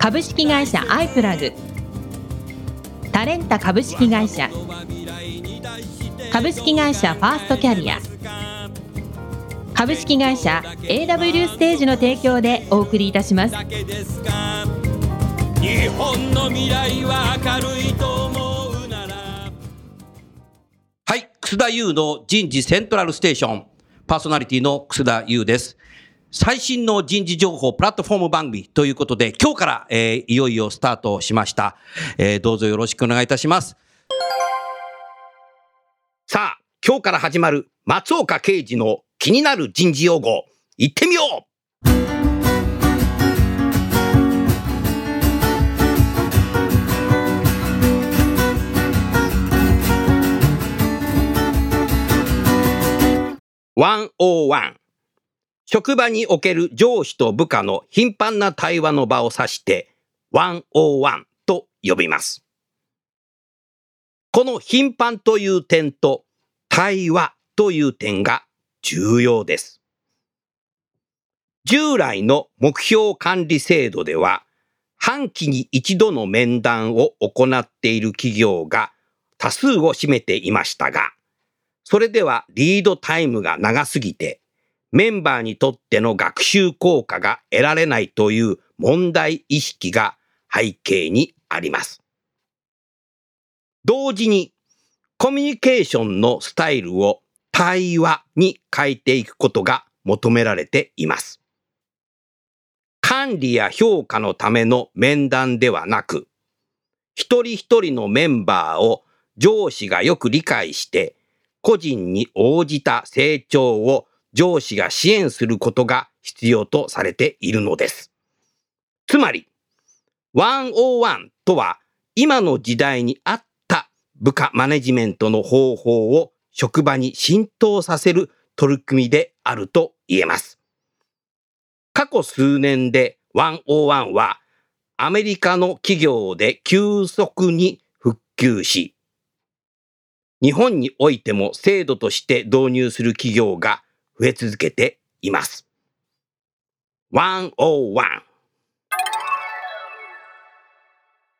株式会社アイプラグ。タレンタ株式会社。株式会社ファーストキャリア。株式会社 AW ステージの提供でお送りいたします。日本の未来は明るいと思うなら。はい、楠田優の人事セントラルステーション、パーソナリティの楠田優です。最新の人事情報プラットフォーム番組ということで、今日から、えーいよいよスタートしました、えーどうぞよろしくお願いいたします。さあ、今日から始まる松岡刑事の気になる人事用語、行ってみよう。101職場における上司と部下の頻繁な対話の場を指して101と呼びます。この頻繁という点と対話という点が重要です。従来の目標管理制度では半期に一度の面談を行っている企業が多数を占めていましたが、それではリードタイムが長すぎて、メンバーにとっての学習効果が得られないという問題意識が背景にあります。同時に、コミュニケーションのスタイルを対話に変えていくことが求められています。管理や評価のための面談ではなく、一人一人のメンバーを上司がよく理解して、個人に応じた成長を上司が支援することが必要とされているのです。つまり、101とは今の時代に合った部下マネジメントの方法を職場に浸透させる取り組みであると言えます。過去数年で101はアメリカの企業で急速に復旧し、日本においても制度として導入する企業が増え続けています。101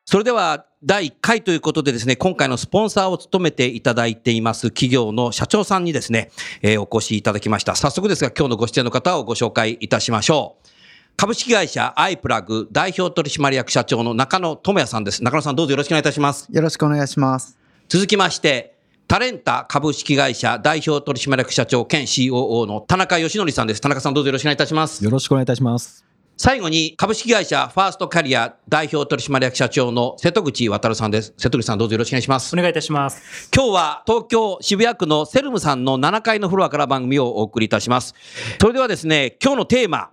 それでは第1回ということでですね、今回のスポンサーを務めていただいています企業の社長さんにですね、えーお越しいただきました。早速ですが今日のご出演の方をご紹介いたしましょう。株式会社アイプラグ代表取締役社長の中野智也さんです。中野さんどうぞよろしくお願いいたします。よろしくお願いします。続きまして、タレンタ株式会社代表取締役社長兼 COO の田中義則さんです。田中さんどうぞよろしくお願いいたします。よろしくお願いいたします。最後に株式会社ファーストキャリア代表取締役社長の瀬戸口渉さんです。瀬戸口さんどうぞよろしくお願いしますお。願いいたします。今日は東京渋谷区のセルムさんの7階のフロアから番組をお送りいたします。それではですね、今日のテーマ、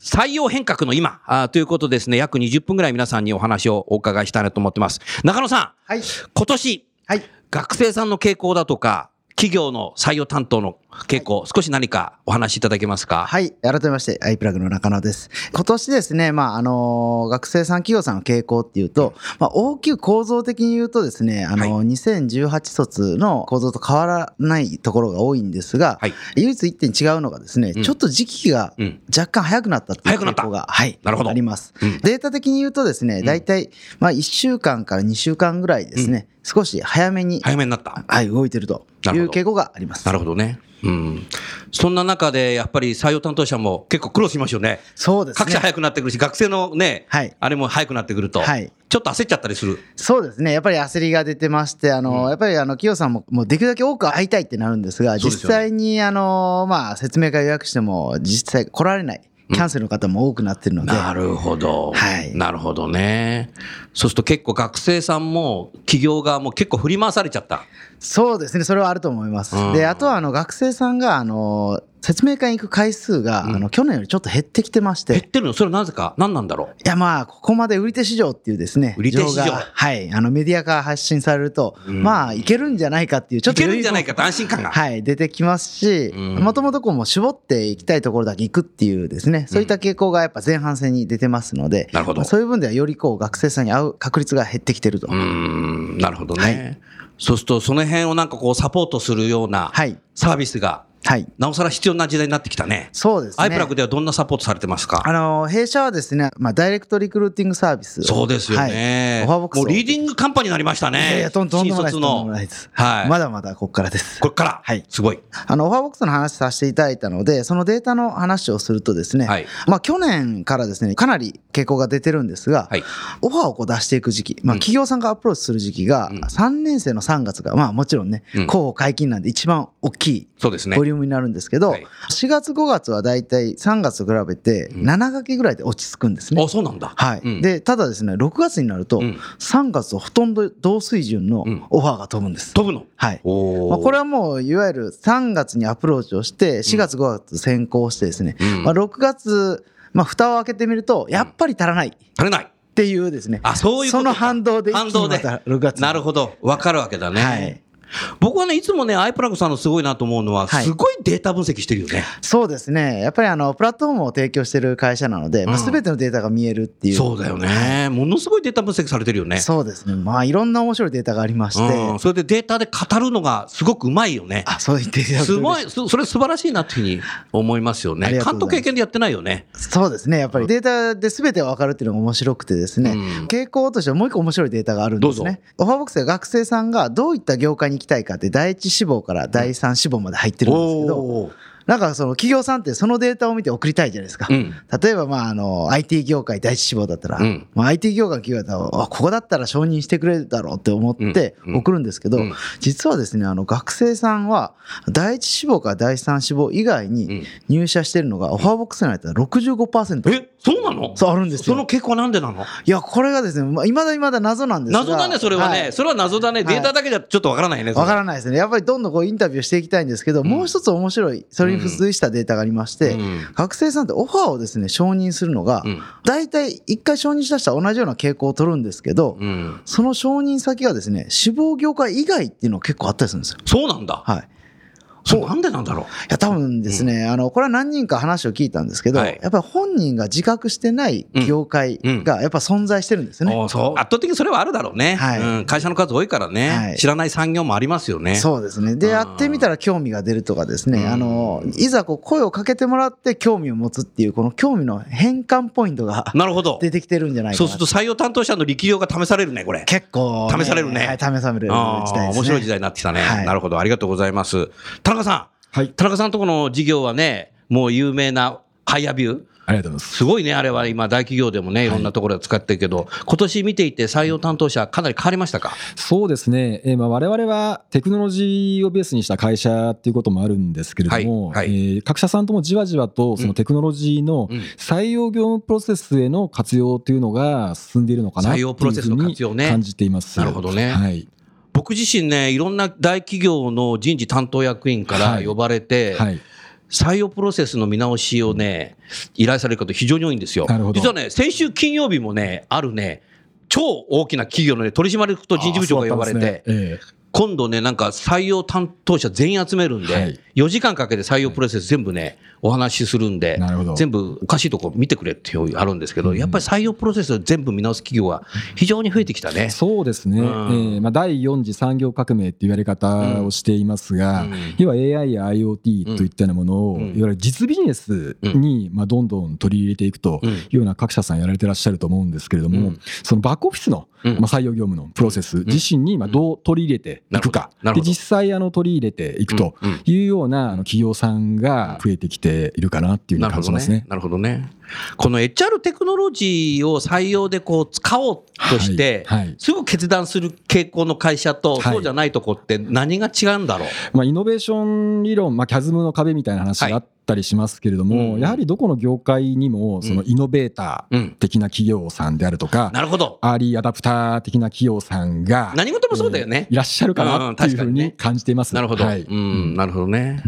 採用変革の今あーということでですね、約20分ぐらい皆さんにお話をお伺いしたいなと思ってます。中野さん、はい。今年、はい。学生さんの傾向だとか、企業の採用担当の傾向、少し何かお話しいただけますか？はい。改めまして、アイプラグの中野です。今年ですね、まあ、あの学生さん、企業さんの傾向っていうと、まあ、大きく構造的に言うとですね、あの、は2018卒の構造と変わらないところが多いんですが、はい。唯一一点違うのがですね、うんちょっと時期がうん。若干早くなったっていう傾向が、はい。なるほどあります。うんデータ的に言うとですね、大体、まあ、1週間から2週間ぐらいですね、少し早めに、早めになった。はい、動いてるという傾向があります。なるほどね。うん。そんな中で、やっぱり採用担当者も結構苦労しますよね。そうですね。各社早くなってくるし、学生のね、はいあれも早くなってくると、はいちょっと焦っちゃったりする。そうですね。やっぱり焦りが出てまして、あの、やっぱりあの、企業さんも、もうできるだけ多く会いたいってなるんですが、実際にあの、まあ、説明会予約しても、実際来られない、キャンセルの方も多くなってるので、なるほど。はいなるほどね。そうすると結構学生さんも企業側も結構振り回されちゃった。そうですね。それはあると思います。うんで、あとはあの、学生さんが、あの、説明会に行く回数が、うん。あの去年よりちょっと減ってきてまして、減ってるの？それはなぜか？何なんだろう？いやまあ、ここまで売り手市場っていうですね、売り手市場。はい、あのメディアから発信されると、うん。まあ、いけるんじゃないかっていう、ちょっといけるんじゃないかかと安心感が。はい、出てきますし、うん。もともとこうもう絞っていきたいところだけ行くっていうですね、そういった傾向がやっぱ前半戦に出てますので、なるほど。まあそういう分ではよりこう学生さんに合う確率が減ってきてると。うーん、なるほどね。はい。そうすると、その辺をなんかこうサポートするようなはい。サービスが、はい。なおさら必要な時代になってきたね。そうですね。アイプラグではどんなサポートされてますか？あの、弊社はですね、まあ、ダイレクトリクルーティングサービスをそうですよね。はい、オファーボックスをもうリーディングカンパニーになりましたね。いやいや、とんとんでもないです。はい。まだまだここからです。これから。はいすごい。あの、オファーボックスの話させていただいたので、そのデータの話をするとですね、はいまあ、去年からですね、かなり傾向が出てるんですが、はい。オファーをこう出していく時期、まあ、うん企業さんがアプローチする時期が、うん3年生の3月が、まあ、もちろんね、うん候補解禁なんで一番大きいそうですねボ。リュームになるんですけど、はい4月5月はだいたい3月と比べてうん7掛けぐらいで落ち着くんですね。あ、そうなんだ。はい、うんでただですね6月になるとうん3月とほとんど同水準のうんオファーが飛ぶんです。飛ぶの？はいおお。まあ、これはもういわゆる3月にアプローチをして4月5月先行してですね、うんまあ、6月、まあ、蓋を開けてみるとやっぱり足らないっ足りない。ていうですねあ、そういうことかその反動で一気に反動でまた6月になるほど。わかるわけだね。はい僕はね、いつもね、アイプラグさんのすごいなと思うのは、はい。すごいデータ分析してるよね。そうですね。やっぱりあのプラットフォームを提供している会社なので、まあ、うん全てのデータが見えるっていう、そうだよね。ものすごいデータ分析されてるよね。そうですね。まあいろんな面白いデータがありまして、うん、それでデータで語るのがすごくうまいよね。あそう言ってす。ごい、そそれ素晴らしいなっていうふうに思いますよね。監督経験でやってないよね。そうですね。やっぱりデータで全て分かるっていうのが面白くてですね、うん。傾向としてはもう一個面白いデータがあるんですね。オファーボックスでは学生さんがどういった業界に行きたいかって第一志望から第三志望まで入ってるんですけど、なんかその企業さんってそのデータを見て送りたいじゃないですか。うん。例えばまああの IT 業界第一志望だったら、うん。まあ、IT 業界の企業だったらあここだったら承認してくれるだろうって思ってうん。送るんですけど、うん。実はですねあの学生さんは第一志望から第三志望以外うん。に入社してるのがオファーボックス内だったら65%、え、そうなの？そうあるんですよその結果はなんでなの？いやこれがですねまあ未だ未だ謎なんですが謎だね、それはね。いそれは謎だね。データだけじゃちょっとわからないね。わからないですね。やっぱりどんどんこうインタビューしていきたいんですけど、もう一つ面白い、それに付随したデータがありまして、うん学生さんってオファーをですね、承認するのがうん、大体一回承認したら同じような傾向を取るんですけど、うん。その承認先がですね、志望業界以外っていうのが結構あったりするんですよ。そうなんだ。はい。それなんでなんだろう？いや、多分ですね、あの、これは何人か話を聞いたんですけど、はいやっぱり本人が自覚してない業界がやっぱ存在してるんですよね。おーそう圧倒的にそれはあるだろうね、はいうん。会社の数多いからね、はい知らない産業もありますよね。そうですね。で、うんやってみたら興味が出るとかですね、うんあの、いざこう声をかけてもらって興味を持つっていう、この興味の変換ポイントがなるほど。出てきてるんじゃないかなそうすると採用担当者の力量が試されるね、これ。結構、試されるねはい、試される時代ね。面白い時代になってきたね、はいなるほど。ありがとうございます。田中さん。はい。田中さんとこの事業はね、もう有名なハイアビュー。ありがとうございます。すごいね、あれは今、大企業でもね、いろんなところで使ってるけど、今年見ていて採用担当者、かなり変わりましたか？そうですね。えーまあ我々はテクノロジーをベースにした会社っていうこともあるんですけれども、はいはいえー各社さんともじわじわとそのテクノロジーのうん採用業務プロセスへの活用というのが進んでいるのかなって採いう用プロセスのふうに活用ね感じています。なるほどねはい。僕自身ね、いろんな大企業の人事担当役員からはい。呼ばれて、はい。採用プロセスの見直しをね、依頼される方非常に多いんですよ。実はね、先週金曜日もね、あるね、超大きな企業のね、取締役と人事部長が呼ばれて、ね。今度ね、なんか採用担当者全員集めるんで、はい。4時間かけて採用プロセス全部ね、お話しするんで全部おかしいとこ見てくれっていうあるんですけど、やっぱり採用プロセスを全部見直す企業が非常に増えてきたね。そうですね、うん。えーまあ、第4次産業革命っていうやり方をしていますが、うん。要は AI や IoT といったようなものを、うん。いわゆる実ビジネスに、まあ、どんどん取り入れていくとうん。いうような各社さんやられてらっしゃると思うんですけれども、うん。そのバックオフィスの、うんまあ、採用業務のプロセス自身にまあどう取り入れていくか、で実際あの取り入れていくというようなあの企業さんが増えてきているかなっていうふうに感じますね。ね。。なるほどね。この HR テクノロジーを採用でこう使おうとして、はいはいすぐ決断する傾向の会社と、はいそうじゃないとこって何が違うんだろう？まあ、イノベーション理論、まあ、キャズムの壁みたいな話があっったりしますけれども、うんやはりどこの業界にもそのイノベーターうん。的な企業さんであるとか、なるほど。アーリーアダプター的な企業さんが何事もそうだよねえーいらっしゃるかなっていうふうに感じています。なるほど。はいうん、なるほどね。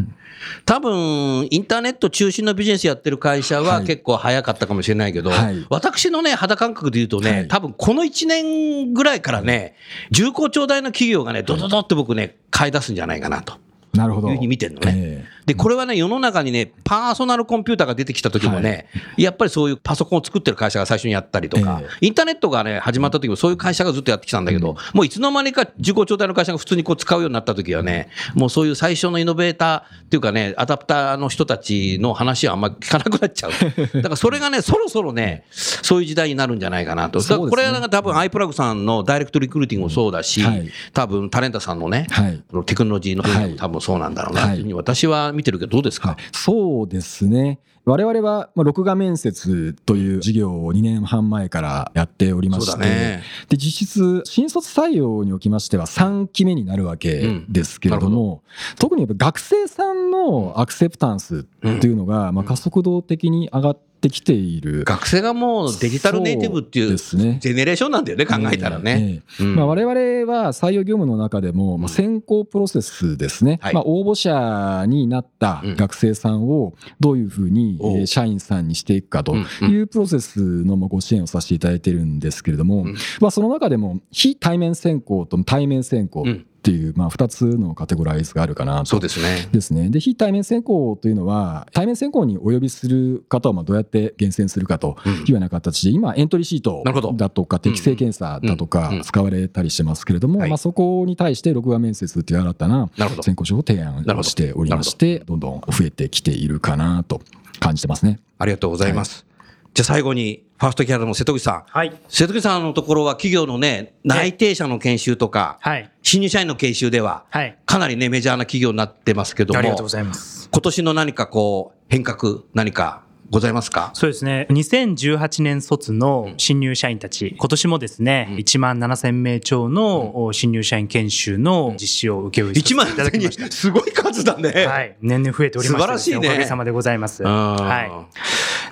多分、インターネット中心のビジネスやってる会社ははい結構早かったかもしれないけど、はい私のね、肌感覚で言うとね、はい多分この1年ぐらいからね、重厚長大の企業がね、ドドドって僕ね、買い出すんじゃないかなとなるほど。いうふうに見てるのね。えで、これはね、世の中にね、パーソナルコンピューターが出てきた時もね、やっぱりそういうパソコンを作ってる会社が最初にやったりとか、えインターネットがね、始まった時もそういう会社がずっとやってきたんだけど、もういつの間にか自己調態の会社が普通にこう使うようになった時はね、もうそういう最初のイノベーターっていうかね、アダプターの人たちの話はあんまり聞かなくなっちゃう。だからそれがね、そろそろね、そういう時代になるんじゃないかなと。だからこれはなんか多分アイプラグさんのダイレクトリクルーティングもそうだし、はい多分タレンタさん。のね、はいテクノロジーの分野もはい多分そうなんだろうなというふうに私は見てるけど、どうですか、はい。そうですね。我々は、まあ、録画面接という事業を2年半前からやっておりまして、だね。で実質、新卒採用におきましては3期目になるわけですけれどうんなも、特にやっぱ学生さんのアクセプタンスっていうのが、まあ、加速度的に上がってきている。学生がもうデジタルネイティブっていうジェネレーションなんだよね、考えたらね。ええうん。まあ、我々は採用業務の中でも、まあ、選考プロセスですね、はい。まあ、応募者になったうん。学生さんをどういうふうに社員さんにしていくかというプロセスのまあご支援をさせていただいてるんですけれども、うん。まあ、その中でも非対面選考と対面選考うんっていうまあ2つのカテゴライズがあるかなとそうですね。ですね。で、非対面選考というのは、対面選考にお呼びする方をまあどうやって厳選するかとうんいうような形で、今、エントリーシートだとか、適正検査だとうんかうん使われたりしてますけれども、はいまあ、そこに対して、録画面接という新たな。選考書を提案しておりまして、どんどん増えてきているかなと感じてますね。ありがとうございます。じゃあ最後に、ファーストキャラの瀬戸口さん。はい。瀬戸口さんのところは企業のね、内定者の研修とか、はい。新入社員の研修では、はい。かなりね、メジャーな企業になってますけども、ありがとうございます。今年の何かこう、変革、何かございますか？そうですね。2018年卒の新入社員たち、今年もですね、うん。1万7000名超のお新入社員研修の実施を請け負いさせて1万。すごい数だね。はい。年々増えておりましてです。素晴らしいね。おかげさまでございます。ははい。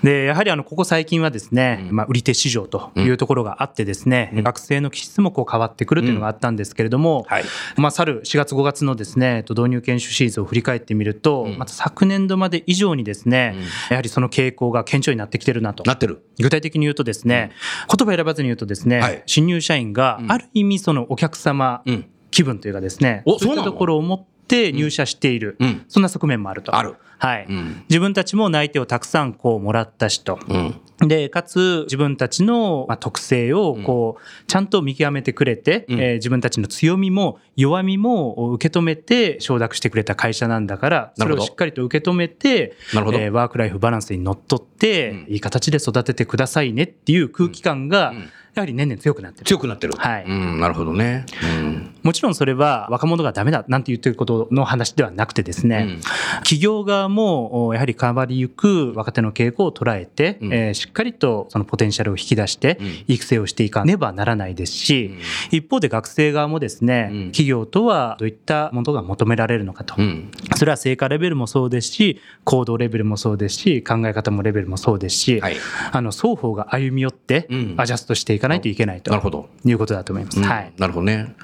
で、やはりあの、ここ最近はですね、うん。まあ、売り手市場というところがあってですね、うん。学生の気質もこう変わってくるというのがあったんですけれども、はい。まあ、去る4月5月のですね、と導入研修シーズンを振り返ってみると、うん。また昨年度まで以上にですね、うん。やはりその傾向が顕著になってきてるなと。なってる。具体的に言うとですね、言葉選ばずに言うとですね、はい新入社員がうんある意味そのお客様うん。気分というかですね、おそういったところを持って入社している、うん。そんな側面もあると。ある。はい。うん。自分たちも内定をたくさんこうもらった人。うん。で、かつ自分たちのまあ特性をこう、ちゃんと見極めてくれて、うんえー自分たちの強みも弱みも受け止めて承諾してくれた会社なんだから、それをしっかりと受け止めて、なるほど。えーワークライフバランスにのっとって、うんいい形で育ててくださいねっていう空気感が、うんやはり年々強くなってる。強くなってる。はいうん、なるほどね。うん。もちろんそれは若者がダメだなんて言ってることの話ではなくてですね、うん企業側もおやはり変わりゆく若手の傾向を捉えて、うんえーしっかりとそのポテンシャルを引き出してうん育成をしていかねばならないですし、一方で学生側もですね、うん企業とはどういったものが求められるのかと、うん。それは成果レベルもそうですし行動レベルもそうですし考え方もレベルもそうですし、はい。あの双方が歩み寄ってうんアジャストしていかないといけないとなるほど。いうことだと思います。うんはいなるほどね。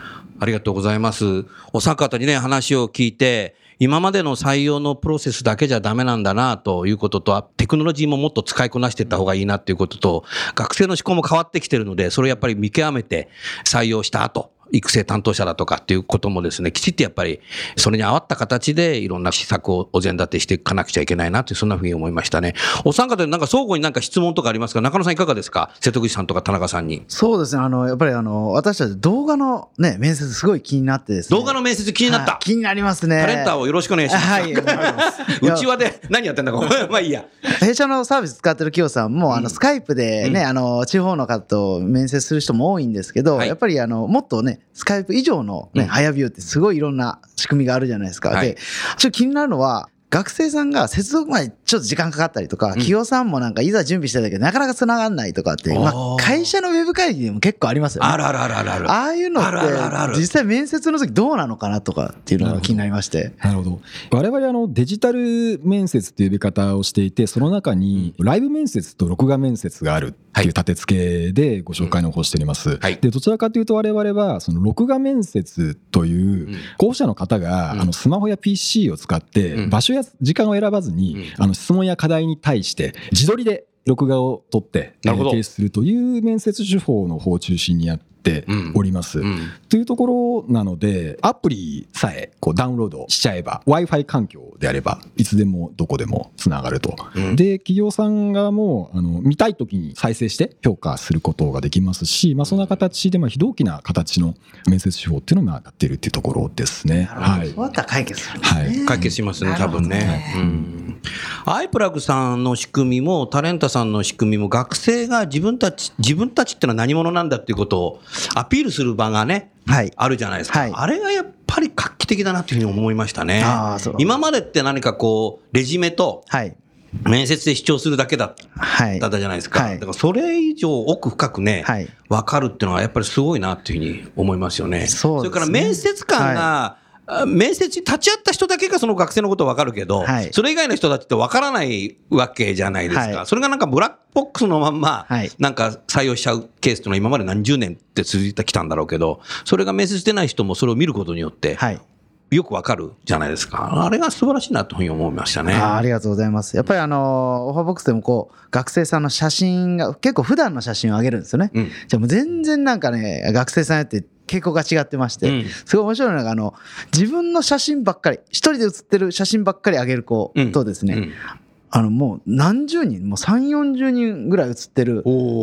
ありがとうございます。お三方にね、話を聞いて、今までの採用のプロセスだけじゃダメなんだなということと、テクノロジーももっと使いこなしていった方がいいなということと、学生の思考も変わってきてるので、それをやっぱり見極めて採用した後、育成担当者だとかっていうこともですね、きちっとやっぱりそれに合わった形でいろんな施策をお膳立てしていかなくちゃいけないなという、そんなふうに思いましたね。お三方でなんか相互になんか質問とかありますか？中野さんいかがですか？瀬戸口さんとか田中さんに。そうですね、あの、やっぱりあの、私たち動画のね、面接すごい気になってですね。動画の面接気になった？はい気になりますね。タレンターをよろしくお願いします。はい。うちわで何やってんだか、まあいいや。弊社のサービス使ってる企業さんも、あの、スカイプでね、うんあの、地方の方と面接する人も多いんですけど、はいやっぱりあの、もっとね、スカイプ以上のね、うん早ビューってすごいいろんな仕組みがあるじゃないですか。はいで、ちょっと気になるのは、学生さんが接続までちょっと時間かかったりとか、企業さんもなんかいざ準備してたけど、なかなか繋がんないとかって、まあ会社のウェブ会議でも結構ありますよね。あるあるあるあるある。ああいうのって、実際面接の時どうなのかなとかっていうのが気になりまして。なるほど。我々あのデジタル面接っていう呼び方をしていてその中にライブ面接と録画面接があるっていう立て付けでご紹介の方しております、はい。でどちらかというと我々はその録画面接といううん。候補者の方がうん。あのスマホや PC を使ってうん。場所や時間を選ばずにあの質問や課題に対して自撮りで録画を取って提出するという面接手法の方を中心にやっております。うんというところなので、アプリさえこうダウンロードしちゃえば、Wi-Fi 環境であれば、いつでもどこでもつながると。うんで、企業さん側もあの見たいときに再生して評価することができますし、まあ、そんな形で、まあ、非同期な形の面接手法っていうのをまあやってるっていうところですね。はいそう。やったら解決するね。はい解決しますね、多分ね。うん。アイプラグさんの仕組みも、タレンタさんの仕組みも、学生が自分たち、自分たちってのは何者なんだっていうことをアピールする場がね、はい。あるじゃないですか。はいあれがやっぱり画期的だなというふうに思いましたね。今までって何かこう、レジュメとはい。面接で主張するだけだっはい。たじゃないですか。はいだからそれ以上奥深くね、はい分かるっていうのはやっぱりすごいなっていうふうに思いますよね。そねれから面接官が、あ面接に立ち会った人だけがその学生のこと分かるけど、はいそれ以外の人たちって分からないわけじゃないですか。はいそれがなんかブラックボックスのまんま、はいなんか採用しちゃうケースっていうのは今まで何十年って続いてきたんだろうけど、それが面接してない人もそれを見ることによって、はい。よく分かるじゃないですか。あれが素晴らしいなというふうに思いましたね。ありがとうございます。やっぱりあの、オファーボックスでもこう、学生さんの写真が、結構普段の写真を上げるんですよね。うんじゃあもう全然なんかね、学生さんやって傾向が違ってまして、うん。すごい面白いのが、あの、自分の写真ばっかり、一人で写ってる写真ばっかり上げる子とですね、うんあの、もう何十人、もう3、40人ぐらい写ってる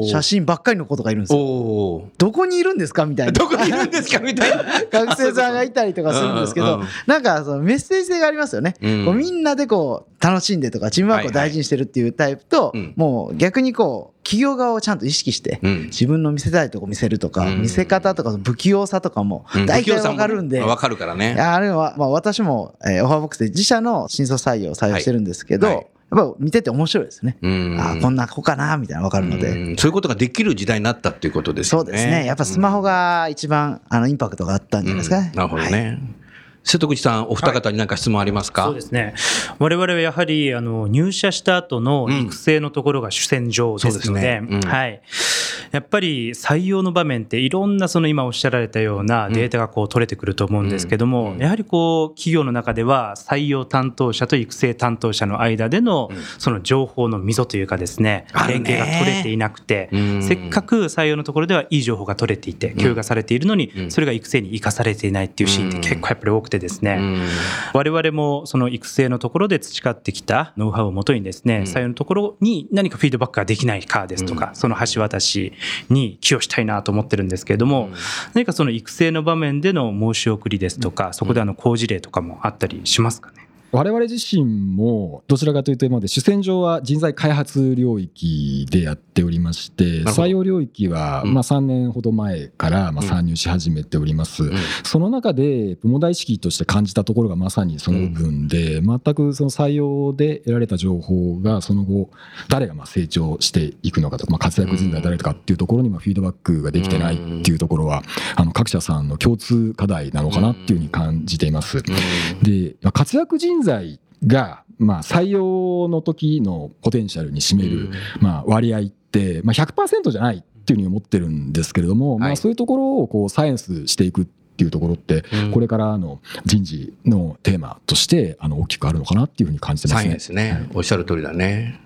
写真ばっかりの子とかいるんですよ。どこにいるんですかみたいな。どこにいるんですかみたいな。学生さんがいたりとかするんですけどうんうんうん、なんかそのメッセージ性がありますよね。うん。こうみんなでこう楽しんでとかチームワークを大事にしてるっていうタイプとはいはい、もう逆にこう企業側をちゃんと意識して、うん。自分の見せたいとこ見せるとか、うん。見せ方とか不器用さとかも大体わかるんで、わかるからね。あれは、まあ、私も、えーオファーボックスで自社の新卒採用を採用してるんですけど、やっぱ見てて面白いですね。うんあーこんな子かなみたいなのわかるので。うんそういうことができる時代になったっていうことですよね。そうですね。やっぱスマホが一番あのインパクトがあったんじゃないですか？ね。うんなるほどはいね。瀬戸口さん、お二方に何か質問ありますか、そうですね。我々はやはりあの入社した後の育成のところが主戦場ですので、そうですねうんはい。やっぱり採用の場面っていろんなその今おっしゃられたようなデータがこう取れてくると思うんですけども、うん。やはりこう企業の中では採用担当者と育成担当者の間でのその情報の溝というかですね、連携が取れていなくて、うん。せっかく採用のところではいい情報が取れていて共有がされているのに、うん。それが育成に生かされていないっていうシーンって結構やっぱり多くてですね、うん。我々もその育成のところで培ってきたノウハウをもとにですね、ん。採用のところに何かフィードバックができないかですとか、その橋渡しに寄与したいなと思ってるんですけれども、何かその育成の場面での申し送りですとか、そこであの好事例とかもあったりしますかね？我々自身もどちらかというと今まで主戦場は人材開発領域でやっておりまして採用領域はうん。まあ3年ほど前からまあ参入し始めております、ん。その中で問題意識として感じたところがまさにその部分で全くその採用で得られた情報がその後誰がまあ成長していくのかとかまあ活躍人材は誰かっていうところにまあフィードバックができてないっていうところはあの各社さんの共通課題なのかなっていうふうに感じています。で、まあ活躍人材が、まあ、採用の時のポテンシャルに占める、まあ、割合って、まあ、100%じゃないっていうふうに思ってるんですけれども、まあ、はいそういうところをこうサイエンスしていくっていうところって、うんこれからの人事のテーマとしてあの大きくあるのかなっていうふうに感じてますねサイエン。スね。おっしゃる通りだね。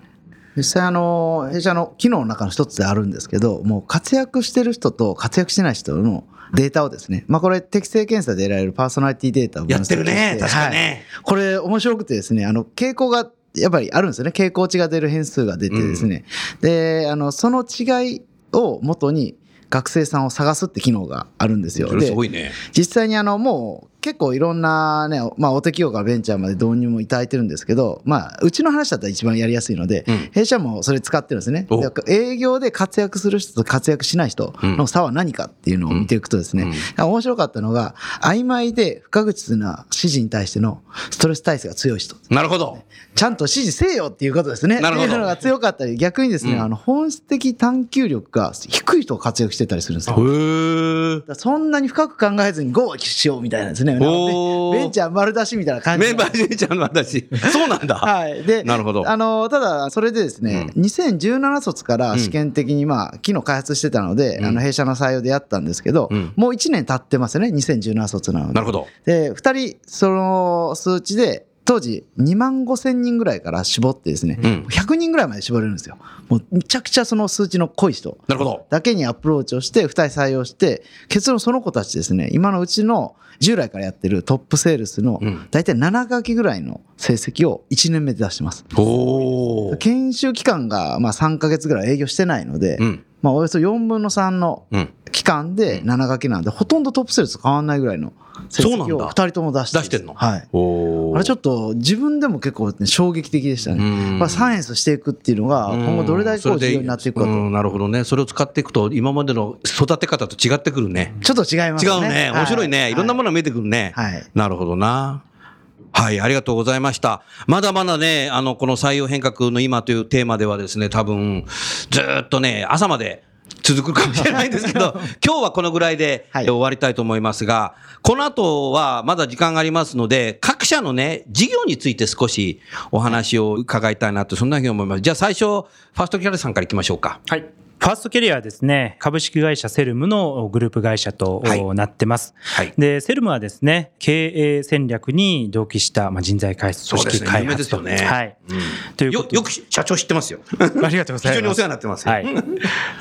実際あの弊社の機能の中の一つであるんですけどもう活躍してる人と活躍してない人のデータをですねまあこれ適正検査で得られるパーソナリティデータを分やってるね。確かはいね。これ面白くてですねあの傾向がやっぱりあるんですよね傾向値が出る変数が出てですね、であのその違いを元に学生さんを探すって機能があるんですよ。すごいね。実際にあのもう結構いろんなね、まあ、大手企業からベンチャーまで導入もいただいてるんですけど、まあ、うちの話だったら一番やりやすいので、うん弊社もそれ使ってるんですね。営業で活躍する人と活躍しない人の差は何かっていうのを見ていくとですね、うんだから面白かったのが、曖昧で不確実な指示に対してのストレス耐性が強い人。なるほど。ちゃんと指示せよっていうことですね。なるほどいうのが強かったり、逆にですね、うんあの、本質的探求力が低い人が活躍してたりするんですよ。そんなに深く考えずに GO しようみたいなんですね。なのでおーベンチャー丸出しみたいな感じで。メンバーベンチャーの私。そうなんだ。はい。で、なるほどあの、ただ、それでですね、2017卒から試験的に、まあ、機能開発してたので、うんあの、弊社の採用でやったんですけど、うんもう1年経ってますね、2017卒なので。なるほど。で、2人、その数値で、当時2万5千人ぐらいから絞ってですね、うん100人ぐらいまで絞れるんですよ。もうめちゃくちゃその数値の濃い人。なるほど。だけにアプローチをして、2人採用して、結論その子たちですね、今のうちの従来からやってるトップセールスのうん大体7書きぐらいの成績を1年目で出してます。おー。研修期間がまあ3ヶ月ぐらい営業してないので、うん。まあおよそ4分の3のうん。期間で7書きなんで、ほとんどトップセールスと変わんないぐらいの成績を2人とも出してる出してんの？はい。あれちょっと自分でも結構、ね、衝撃的でしたね。うんまあ、サイエンスしていくっていうのが今後どれだけこう重要になっていくかと。うんなるほどね。それを使っていくと、今までの育て方と違ってくるね。ちょっと違いますね。違うね。面白いね。いろんなもの。のが見えてくるね。はい。なるほどな。はい、ありがとうございました。まだまだね、あの、この採用変革の今というテーマではですね、多分、ずーっとね、朝まで続くかもしれないんですけど、今日はこのぐらいで、はいえ終わりたいと思いますが、この後はまだ時間がありますので、各社のね、事業について少しお話を伺いたいなと、そんなふうに思います。じゃあ最初、ファーストキャラさんから行きましょうか。はい。ファーストキャリアはですね、株式会社セルムのグループ会社とはいなってます。はい。で、セルムはですね、経営戦略に同期した、まあ、人材開発、組織開有名ですね。はい。うんというよよく社長知ってますよ。ありがとうございます。非常にお世話になってますよ。はい。で、フ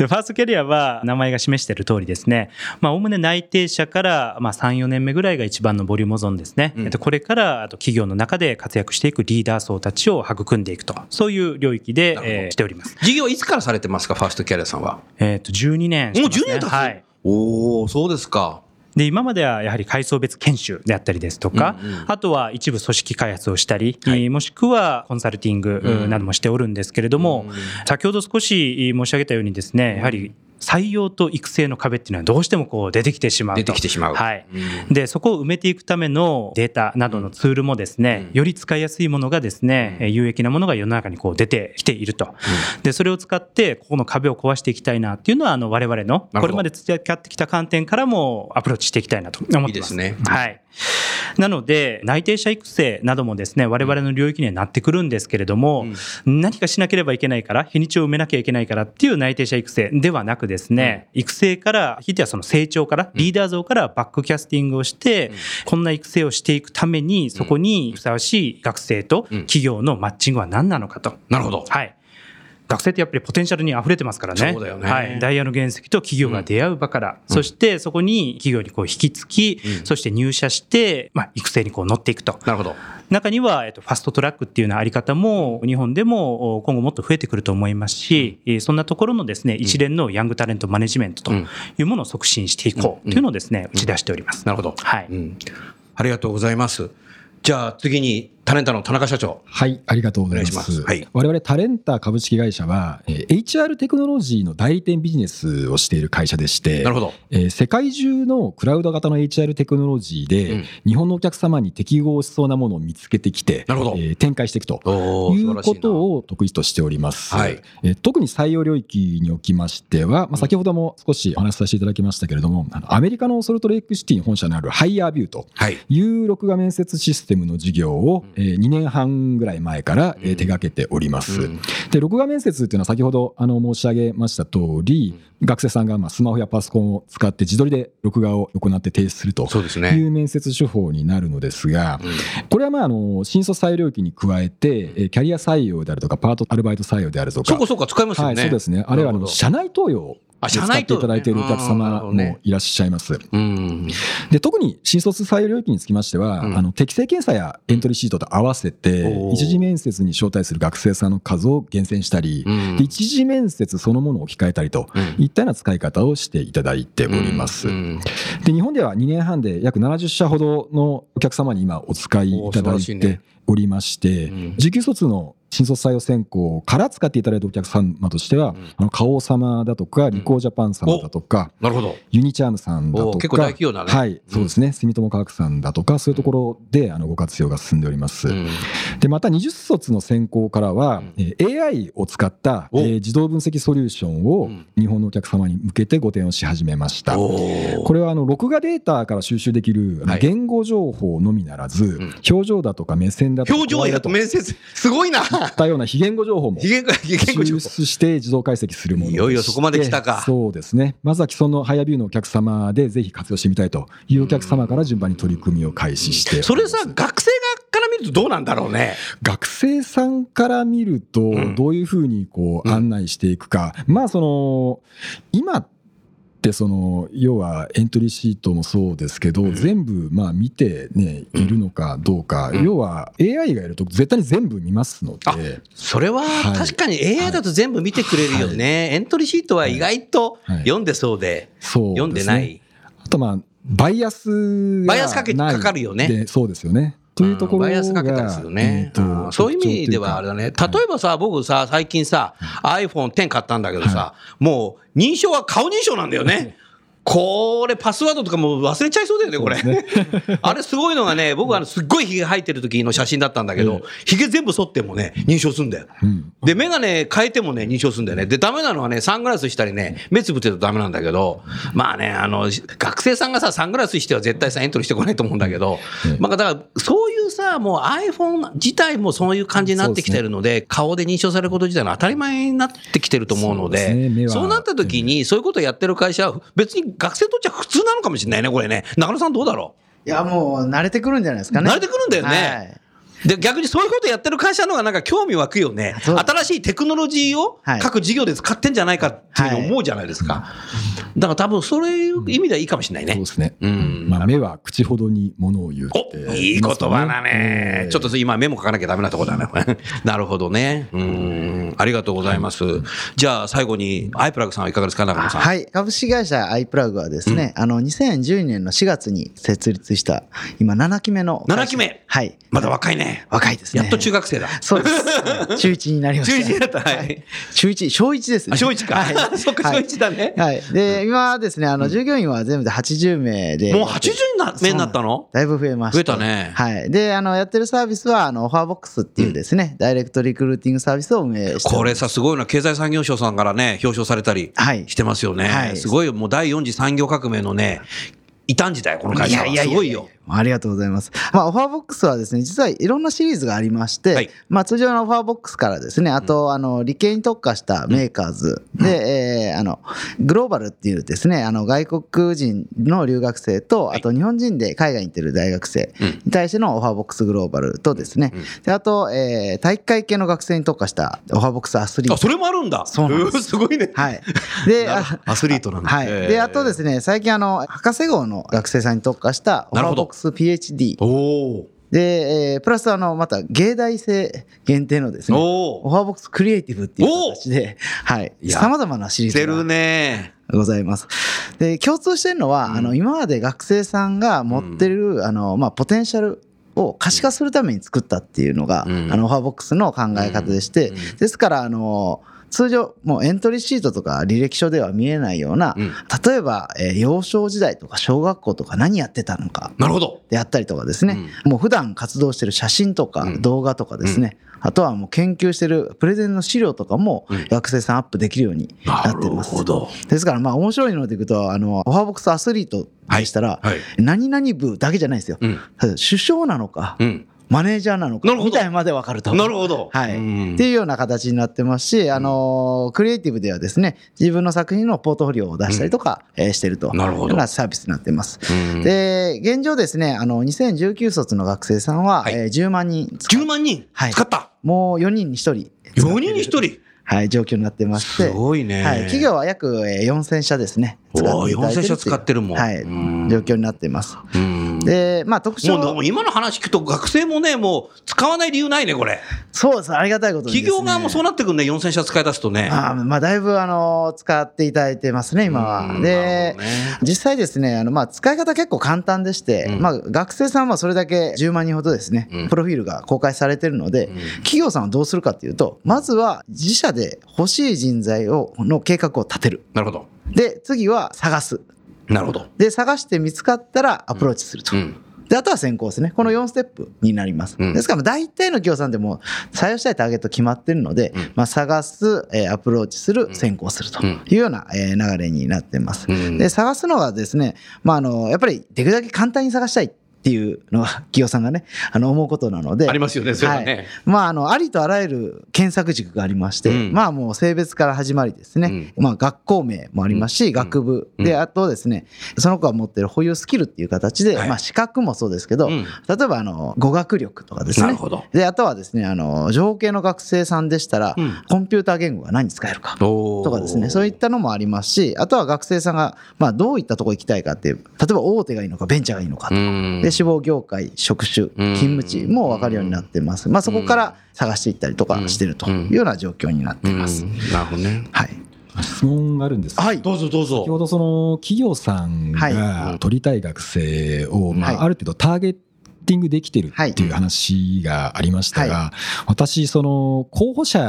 ァーストキャリアは名前が示している通りですね、まあ、おおむね内定者から、まあ、3、4年目ぐらいが一番のボリュームゾーンですね。うんえっと、これから、あと企業の中で活躍していくリーダー層たちを育んでいくと、そういう領域でえーしております。事業いつからされてますか、ファーストキャリアさんは？えっと、12年してもうますね、12年経つ？はい。おおそうですか。で、今まではやはり階層別研修であったりですとか、うんうんあとは一部組織開発をしたり、はいえーもしくはコンサルティングうんなどもしておるんですけれども、先ほど少し申し上げたようにですね、やはり採用と育成の壁っていうのはどうしてもこう出てきてしまうと。出てきてしまう。はい。うんで、そこを埋めていくためのデータなどのツールもですね、うんより使いやすいものがですね、えー有益なものが世の中にこう出てきていると。で、それを使って、ここの壁を壊していきたいなっていうのは、あの、我々の、これまで付き合ってきた観点からもアプローチしていきたいなと思ってます。いいですねはい。なので、内定者育成などもですね、我々の領域にはなってくるんですけれども、何かしなければいけないから、日にちを埋めなきゃいけないからっていう内定者育成。ではなくですね、育成から、ひいてはその成長から、リーダー像からバックキャスティングをして、こんな育成をしていくために、そこにふさわしい学生とうん。企業のマッチングは何なのかと。なるほど。はい。学生ってやっぱりポテンシャルに溢れてますからね。そうだよねはい。ダイヤの原石と企業が出会う場から、そしてそこに企業にこう引き継ぎ、うんそして入社して、まあ、育成にこう乗っていくと。なるほど。中には、えっと、ファストトラックっていうようなあり方も、日本でもお今後もっと増えてくると思いますし、えーそんなところのですね、一連のヤングタレントマネジメントとうんいうものを促進していこうというのをですね、打ち出しております。なるほど。はい。うん。ありがとうございます。じゃあ次にタレンタの田中社長。はい、ありがとうございます。ますはい我々タレンタ株式会社は、えー HR テクノロジーの代理店ビジネスをしている会社でして、なるほど。えー世界中のクラウド型の HR テクノロジーで、うん日本のお客様に適合しそうなものを見つけてきて、なるほどえー展開していくと。いうことを得意としております、はいえー特に採用領域におきましては、まあ、先ほども少しお話しさせていただきましたけれども、あのアメリカのソルトレイクシティに本社のあるハイヤービューとはい。いう録画面接システムの事業を、えー2年半ぐらい前から、えー手掛けております。うん。で録画面接っていうのは先ほどあの申し上げました通り、学生さんがまあスマホやパソコンを使って自撮りで録画を行って提出するといそうですね。う面接手法になるのですが、うん。これはまああの新卒採用領域に加えて、えーキャリア採用であるとか、パートアルバイト採用であるとか、そうかそうか使いますよね。はい、そうですね、あるいはあの社内登用あ使っていただいているお客様もいらっしゃいます。うん。で特に新卒採用領域につきましては、うん。あの適正検査やエントリーシートと合わせて、一次面接に招待する学生さんの数を厳選したり、うん。で一次面接そのものを置き換えたりとうん。いったような使い方をしていただいております。うん。で日本では2年半で約70社ほどのお客様に今お使いいただいておりまして、うん。19卒の新卒採用選考から使っていただいたお客様としては、ん。あの花王様だとか、リコージャパン様だとか、なるほど。ユニチャームさんだとか、お結構大企業だね。はい、そうですね、住友科学さんだとか、そういうところであのご活用が進んでおります。うん。で、また20卒の選考からは、うん。えー AI を使った、お。えー自動分析ソリューションをうん。日本のお客様に向けてご提案し始めました。これはあの録画データから収集できる言語情報のみならず、ん。表情だとか目線だとか表情やと面接、すごいな。いったような非言語情報も抽報。出して自動解析するものいよいよそこまで来たか。そうですね。まずは既存のハイアビューのお客様でぜひ活用してみたいというお客様から順番に取り組みを開始してそれさ、学生側から見るとどうなんだろうね。学生さんから見るとん。どういうふうにこううん。案内していくか、まあその今ってその要はエントリーシートもそうですけど、全部まあ見てねいるのかどうか、うん。要は AI がいると絶対に全部見ますのあで、それははい。確かに AI だと全部見てくれるよね。エントリーシートは意外とはい。読んでそうで、読んでない。あとまあバイアスがバイアスかけかかるよね。でそうですよね。というところが、バイアスかけたりするね。そういう意味ではあれだね。例えばさ、僕さ、最近さ、iPhone10 買ったんだけどさ、もう認証は顔認証なんだよね。これ、パスワードとかもう忘れちゃいそうだよね、これ。あれすごいのがね、僕はあのすっごいヒゲ生えてる時の写真だったんだけど、ヒゲ全部剃ってもね、認証すんだよ。うんで、メガネ変えてもね、認証するんだよね。で、ダメなのはね、サングラスしたりね、目つぶってるとダメなんだけど、まあね、あの、学生さんがさ、サングラスしては絶対さ、エントリーしてこないと思うんだけど、まあだから、そういうさ、もう iPhone 自体もそういう感じになってきてるので、顔で認証されること自体の当たり前になってきてると思うのそうねそうなった時に、そういうことをやってる会社は、別に学生にとっちゃ普通なのかもしれないね、これね。中野さんどうだろいや、もう慣れてくるんじゃないですかね。慣れてくるんだよねはい。うで、逆にそういうことやってる会社の方がなんか興味湧くよね。新しいテクノロジーをはい各事業で使ってんじゃないかっていうのを思うじゃないですか。だから多分そういう意味ではいいかもしれないね。そうですね。うんまあ目は口ほどにものを言うっいい言葉だねえ。ーちょっと今メモ書かなきゃダメなとこだね。なるほどね。うん。ありがとうございます。じゃあ最後に、アイプラグさんはいかがですか、中野さん？はい。株式会社アイプラグはですね、あの、2012年の4月に設立した、今7期目の会社。7期目はい。まだ若いね。若いですね。やっと中学生だ。そうです。はい中1になりました。中一だったはい中1、小1ですね。あ、小一か。はい。そっか、小一だね。はい。で、今はですね、あの、従業員は全部で80名で。もう80名になったの？だいぶ増えました。増えたねはい。で、あの、やってるサービスは、あの、オファーボックスっていうですね、ダイレクトリクルーティングサービスを運営してこれさ、すごいな、経済産業省さんからね、表彰されたりはいしてますよね。はいすごいよ、もう第4次産業革命のね、異端児だよ、この会社は。すごいよ。ありがとうございます。まあ、オファーボックスはですね、実はいろんなシリーズがありまして、はい。まあ、通常のオファーボックスからですね、あと、あの、理系に特化したメーカーズ。で、えーあの、グローバルっていうですね、あの、外国人の留学生と、あと日本人で海外に行ってる大学生に対してのオファーボックスグローバルとですね、であと、えー体育会系の学生に特化したオファーボックスアスリーあ、ート。それもあるんだ。そうなんです。え ーすごいね。はい。で、アスリートなんだ。はい。で、あとですね、最近あの、博士号の学生さんに特化したオファーボックス PhD。おお。で、えープラスあの、また、芸大生限定のですね。オファーボックスクリエイティブっていう形で、はい。いや様々なシリーしてるズがね。ございます。で、共通してるのは、あの、今まで学生さんが持ってる、あの、まあ、ポテンシャル、を可視化するために作ったっていうのが、うんあのオファーボックスの考え方でして、うんうんですからあの通常もうエントリーシートとか履歴書では見えないような、うん例えば、えー幼少時代とか小学校とか何やってたのかなるほど。であったりとかですね、もう普段活動してる写真とかうん動画とかですね、あとはもう研究してるプレゼンの資料とかもうん学生さんアップできるようになってます。ど。ですからまあ面白いのでいくとあのオファーボックスアスリートでしたら、はい。何々部だけじゃないですよ。うん。首相なのか、うん。マネージャーなのかみたいまで分かると。なるほど。はいうんっていうような形になってますし、あのークリエイティブではですね、自分の作品のポートフォリオを出したりとか、えーしてるというなるほどようなサービスになってます。うんで、現状ですね、あの、2019卒の学生さんは、はいえー10万人使う10万人？はい使った。もう4人に1人。4人に1人？はい、状況になってまして、すごいね。はい、企業は約えー4000社ですね。使っていただいてるおー4000社使ってるもんはい、うん状況になっています。うんで、まあ特徴もう今の話聞くと学生もね、もう使わない理由ないね、これ。そうです、ありがたいことにですね企業側もそうなってくるね、4000社使い出すとね。あーまあ、だいぶ、あの、使っていただいてますね、今うは。んでね、実際ですね、あの、まあ、使い方結構簡単でして、うんまあ、学生さんはそれだけ10万人ほどですね、うんプロフィールが公開されてるので、うん企業さんはどうするかっていうと、まずは自社で欲しい人材を、の計画を立てる。なるほど。で、次は探す。なるほど。で、探して見つかったらアプローチすると。うん。で、あとは先行ですね。この4ステップになります。うんですから、大体の企業さんでも採用したいターゲット決まってるので、うんまあ、探す、えーアプローチする、先行するとうんいうような、えー流れになってます。うんで、探すのがですね、まあ、あの、やっぱりできるだけ簡単に探したいっていうのが企業さんがね、あの、思うことなので。ありますよね、それははいね。まあ、あの、ありとあらゆる検索軸がありまして、うん。まあもう性別から始まりですね、まあ学校名もありますし、学部、うん。で、あとですね、その子が持ってる保有スキルっていう形で、はい。まあ資格もそうですけど、うん。例えばあの、語学力とかですね。なるほど。で、あとはですね、あの、情報系の学生さんでしたら、うん。コンピューター言語が何に使えるか。とかですね、そういったのもありますし、あとは学生さんが、まあ、どういったところ行きたいかっていう、例えば大手がいいのか、ベンチャーがいいのかとか、うんで、志望業界、職種、勤務地も分かるようになってます。まあ、そこから探していったりとかしてるというような状況になっています。うんなるほどね。はい。質問があるんですはい。どうぞどうぞ先ほ。どその企業さんはが取りたい学生を、まはいあ、ある程度ターゲッティングできてるはい。っていう話がありましたが、は私その候補者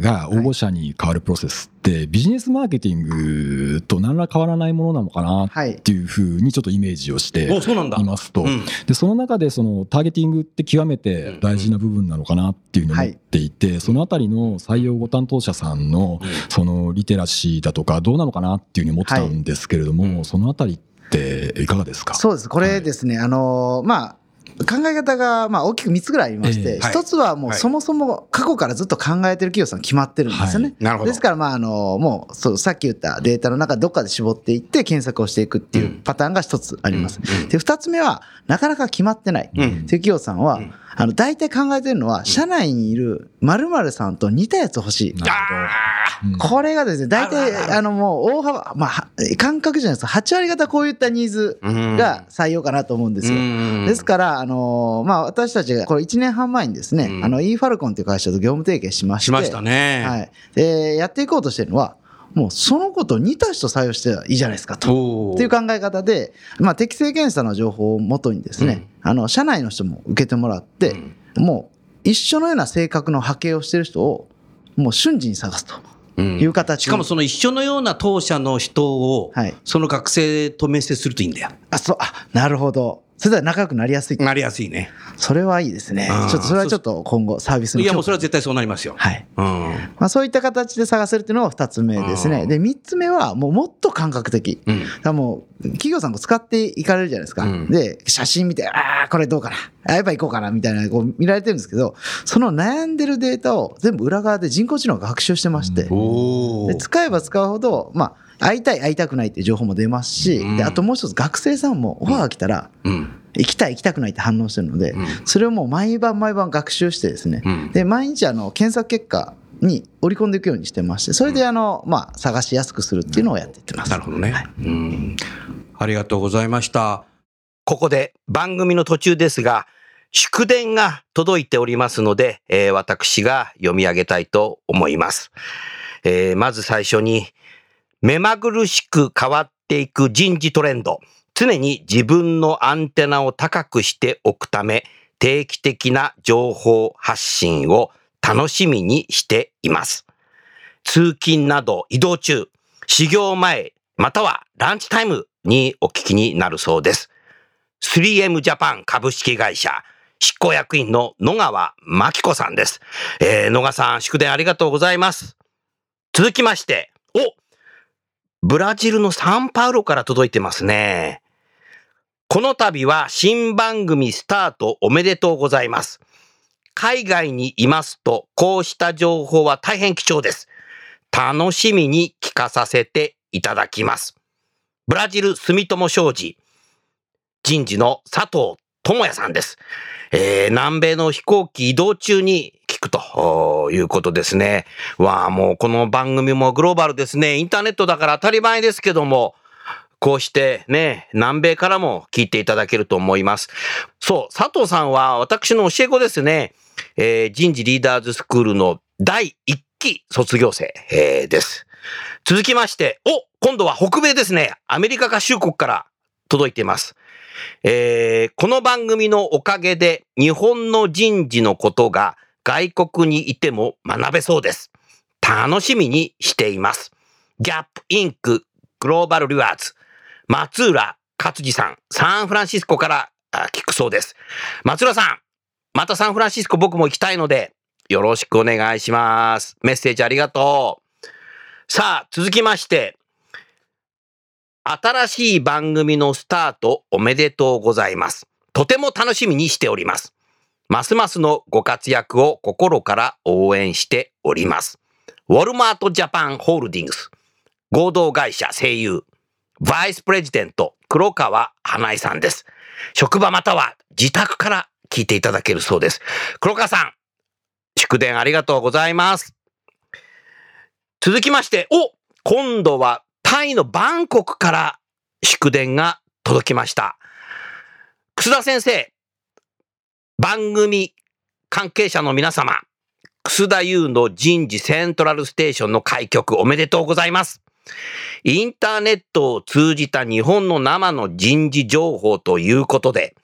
が応募者に変わるプロセスってビジネスマーケティングと何ら変わらないものなのかなはい。っ。ていうふうにちょっとイメージをしていますと、うん。でその中でそのターゲティングって極めて大事な部分なのかなっていうのを思っていて、そのあたりの採用ご担当者さんのそのリテラシーだとかどうなのかなっていうふうに思ってたんですけれども、そのあたりっていかがですか？そうです。これですね、あのーまあ、考え方がまあ大きく3つぐらいありましえて、え一つはもうはい。そもそも過去からずっと考えてる企業さん決まってるんですよね。はい。なるほど。ですから、まあ、あの、もう、そう、さっき言ったデータの中でどっかで絞っていって検索をしていくっていうパターンが一つあります。うん。うん。で、二つ目は、なかなか決まってない。うんっていう企業さんは、あの、大体考えてるのは、社内にいる〇〇さんと似たやつ欲しい。なるほど、うん。これがですね、大体、あの、もう大幅、まあは、感覚じゃないですか。8割方こういったニーズが採用かなと思うんですよ。うん。ですから、あのまあ、私たちがこれ1年半前にですね、うん。あの e ファルコンという会社と業務提携しまして、しましたね。はい、でやっていこうとしてるのは、もうそのこと似た人採用してはいいじゃないですかと。っていう考え方で、まあ、適正検査の情報をもとにですね、あの社内の人も受けてもらって、もう一緒のような性格の波形をしてる人をもう瞬時に探すとうん。いう形しかもその一緒のような当社の人を、はい。その学生と面接するといいんだよ。あそう。あなるほどそれでは仲良くなりやすい、なりやすいね。それはいいですねちょっとそれはちょっと今後サービスのいやもうそれは絶対そうなりますよ。はいうん。まあ、そういった形で探せるっていうのが2つ目ですね。うんで、3つ目はもうもっと感覚的。うんだもう、企業さんが使っていかれるじゃないですか。うんで、写真見て、ああ、これどうかな。あやっぱ行こうかな、みたいな、こう見られてるんですけど、その悩んでるデータを全部裏側で人工知能が学習してまして、おで使えば使うほど、まあ、会いたい、会いたくないって情報も出ますし、うんであともう一つ、学生さんもオファーが来たら、うん。行きたい、行きたくないって反応してるので、うんそれをもう毎晩毎晩学習してですね、うんで、毎日あの、検索結果に織り込んでいくようにしてまして、それであの、まあ、探しやすくするっていうのをやっていってます。なるほどね、はいうん。ありがとうございました。ここで番組の途中ですが、祝電が届いておりますので、えー私が読み上げたいと思います。えーまず最初に、目まぐるしく変わっていく人事トレンド。常に自分のアンテナを高くしておくため、定期的な情報発信を楽しみにしています。通勤など移動中、始業前、またはランチタイムにお聞きになるそうです。3M ジャパン株式会社執行役員の野川真紀子さんです。えー野川さん、祝電ありがとうございます。続きまして、おブラジルのサンパウロから届いてますね。この度は新番組スタートおめでとうございます。海外にいますと、こうした情報は大変貴重です。楽しみに聞かさせていただきます。ブラジル住友商事人事の佐藤智也さんです。えー南米の飛行機移動中にくということですね。わあ、もうこの番組もグローバルですね。インターネットだから当たり前ですけども、こうしてね、南米からも聞いていただけると思います。そう、佐藤さんは私の教え子ですね。えー人事リーダーズスクールの第1期卒業生、えーです。続きまして、お今度は北米ですね。アメリカ合衆国から届いています。えーこの番組のおかげで日本の人事のことが外国にいても学べそうです。楽しみにしています。ギャップインクグローバルリワーズ松浦勝次さん、サンフランシスコから聞くそうです。松浦さん、またサンフランシスコ僕も行きたいので、よろしくお願いします。メッセージありがとう。さあ、続きまして、新しい番組のスタートおめでとうございます。とても楽しみにしております。ますますのご活躍を心から応援しております。ウォルマートジャパンホールディングス合同会社声優バイスプレジデント黒川花江さんです。職場または自宅から聞いていただけるそうです。黒川さん、祝電ありがとうございます。続きまして、お今度はタイのバンコクから祝電が届きました。楠田先生、番組関係者の皆様、楠田優の人事セントラルステーションの開局おめでとうございます。インターネットを通じた日本の生の人事情報ということで、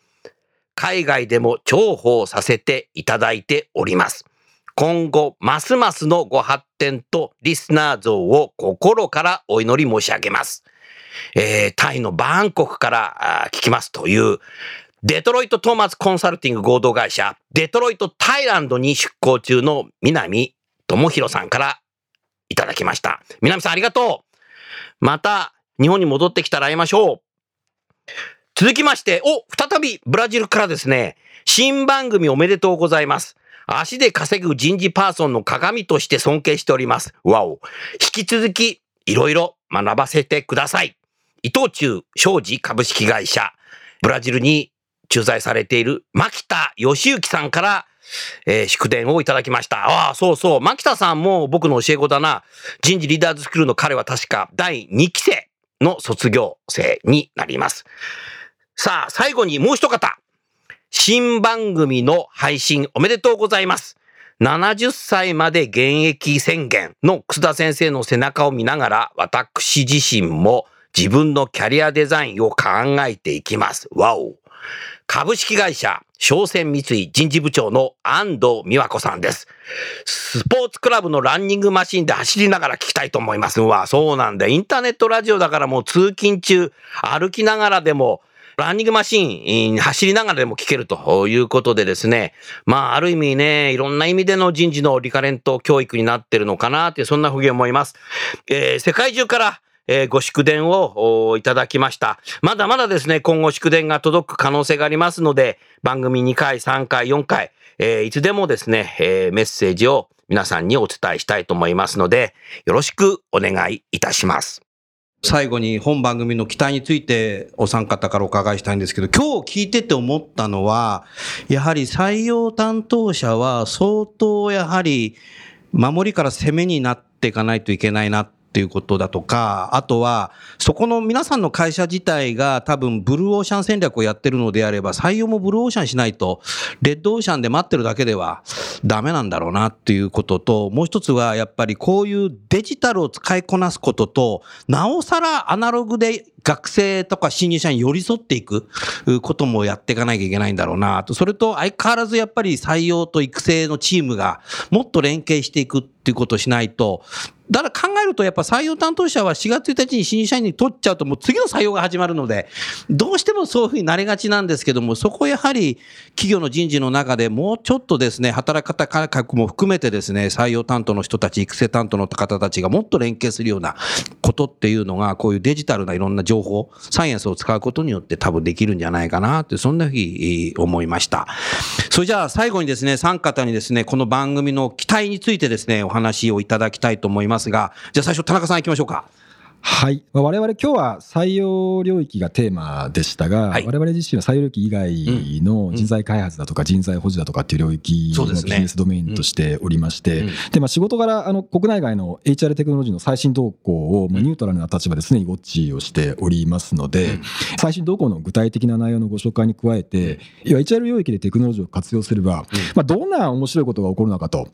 海外でも重宝させていただいております。今後、ますますのご発展とリスナー像を心からお祈り申し上げます。えータイのバンコクから聞きますという、デトロイト・トーマツ・コンサルティング合同会社、デトロイト・タイランドに出向中の南智弘さんからいただきました。南さんありがとうまた日本に戻ってきたら会いましょう。続きまして、お、再びブラジルからですね、新番組おめでとうございます。足で稼ぐ人事パーソンの鏡として尊敬しております。わお。引き続き、いろいろ学ばせてください。伊藤忠商事株式会社、ブラジルに駐在されている牧田義行さんから、えー祝電をいただきました。ああ、そうそう。牧田さんも僕の教え子だな。人事リーダーズスクールの彼は確か第2期生の卒業生になります。さあ、最後にもう一方。新番組の配信おめでとうございます。70歳まで現役宣言の楠田先生の背中を見ながら、私自身も自分のキャリアデザインを考えていきます。わお。株式会社商船三井人事部長の安藤美和子さんです。スポーツクラブのランニングマシンで走りながら聞きたいと思います。うわ、そうなんだ。インターネットラジオだからもう通勤中、歩きながらでも、ランニングマシン、走りながらでも聞けるということでですね。まあ、ある意味ね、いろんな意味での人事のリカレント教育になってるのかなって、そんなふうに思います。えー世界中から、えーご祝電をいただきました。まだまだですね、今後祝電が届く可能性がありますので、番組2回、3回、4回、えーいつでもですね、えーメッセージを皆さんにお伝えしたいと思いますので、よろしくお願いいたします。最後に本番組の期待についてお三方からお伺いしたいんですけど、今日聞いてて思ったのは、やはり採用担当者は相当やはり守りから攻めになっていかないといけないなっていうことだとか、あとは、そこの皆さんの会社自体が多分ブルーオーシャン戦略をやってるのであれば、採用もブルーオーシャンしないと、レッドオーシャンで待ってるだけではダメなんだろうなっていうことと、もう一つはやっぱりこういうデジタルを使いこなすことと、なおさらアナログで学生とか新入社員に寄り添っていくこともやっていかなきゃいけないんだろうなと。それと相変わらずやっぱり採用と育成のチームがもっと連携していくっていうことをしないと、だから考えるとやっぱ採用担当者は4月1日に新社員に取っちゃうともう次の採用が始まるので、どうしてもそういうふうになりがちなんですけども、そこをやはり企業の人事の中でもうちょっとですね、働き方改革も含めてですね、採用担当の人たち、育成担当の方たちがもっと連携するようなことっていうのが、こういうデジタルないろんな情報、サイエンスを使うことによって多分できるんじゃないかなって、そんなふうに思いました。それじゃあ最後にですね、三方にですね、この番組の期待についてですね、お話をいただきたいと思いますが、じゃあ最初田中さん行きましょうか。はい。まあ我々今日は採用領域がテーマでしたが、はい。我々自身は採用領域以外の人材開発だとか人材保持だとかっていう領域のビジネスドメインとしておりまして、うん。で、まあ仕事柄、あの、国内外の HR テクノロジーの最新動向を、まあニュートラルな立場で常にウォッチをしておりますので、最新動向の具体的な内容のご紹介に加えて、要は HR 領域でテクノロジーを活用すれば、まあどんな面白いことが起こるのかと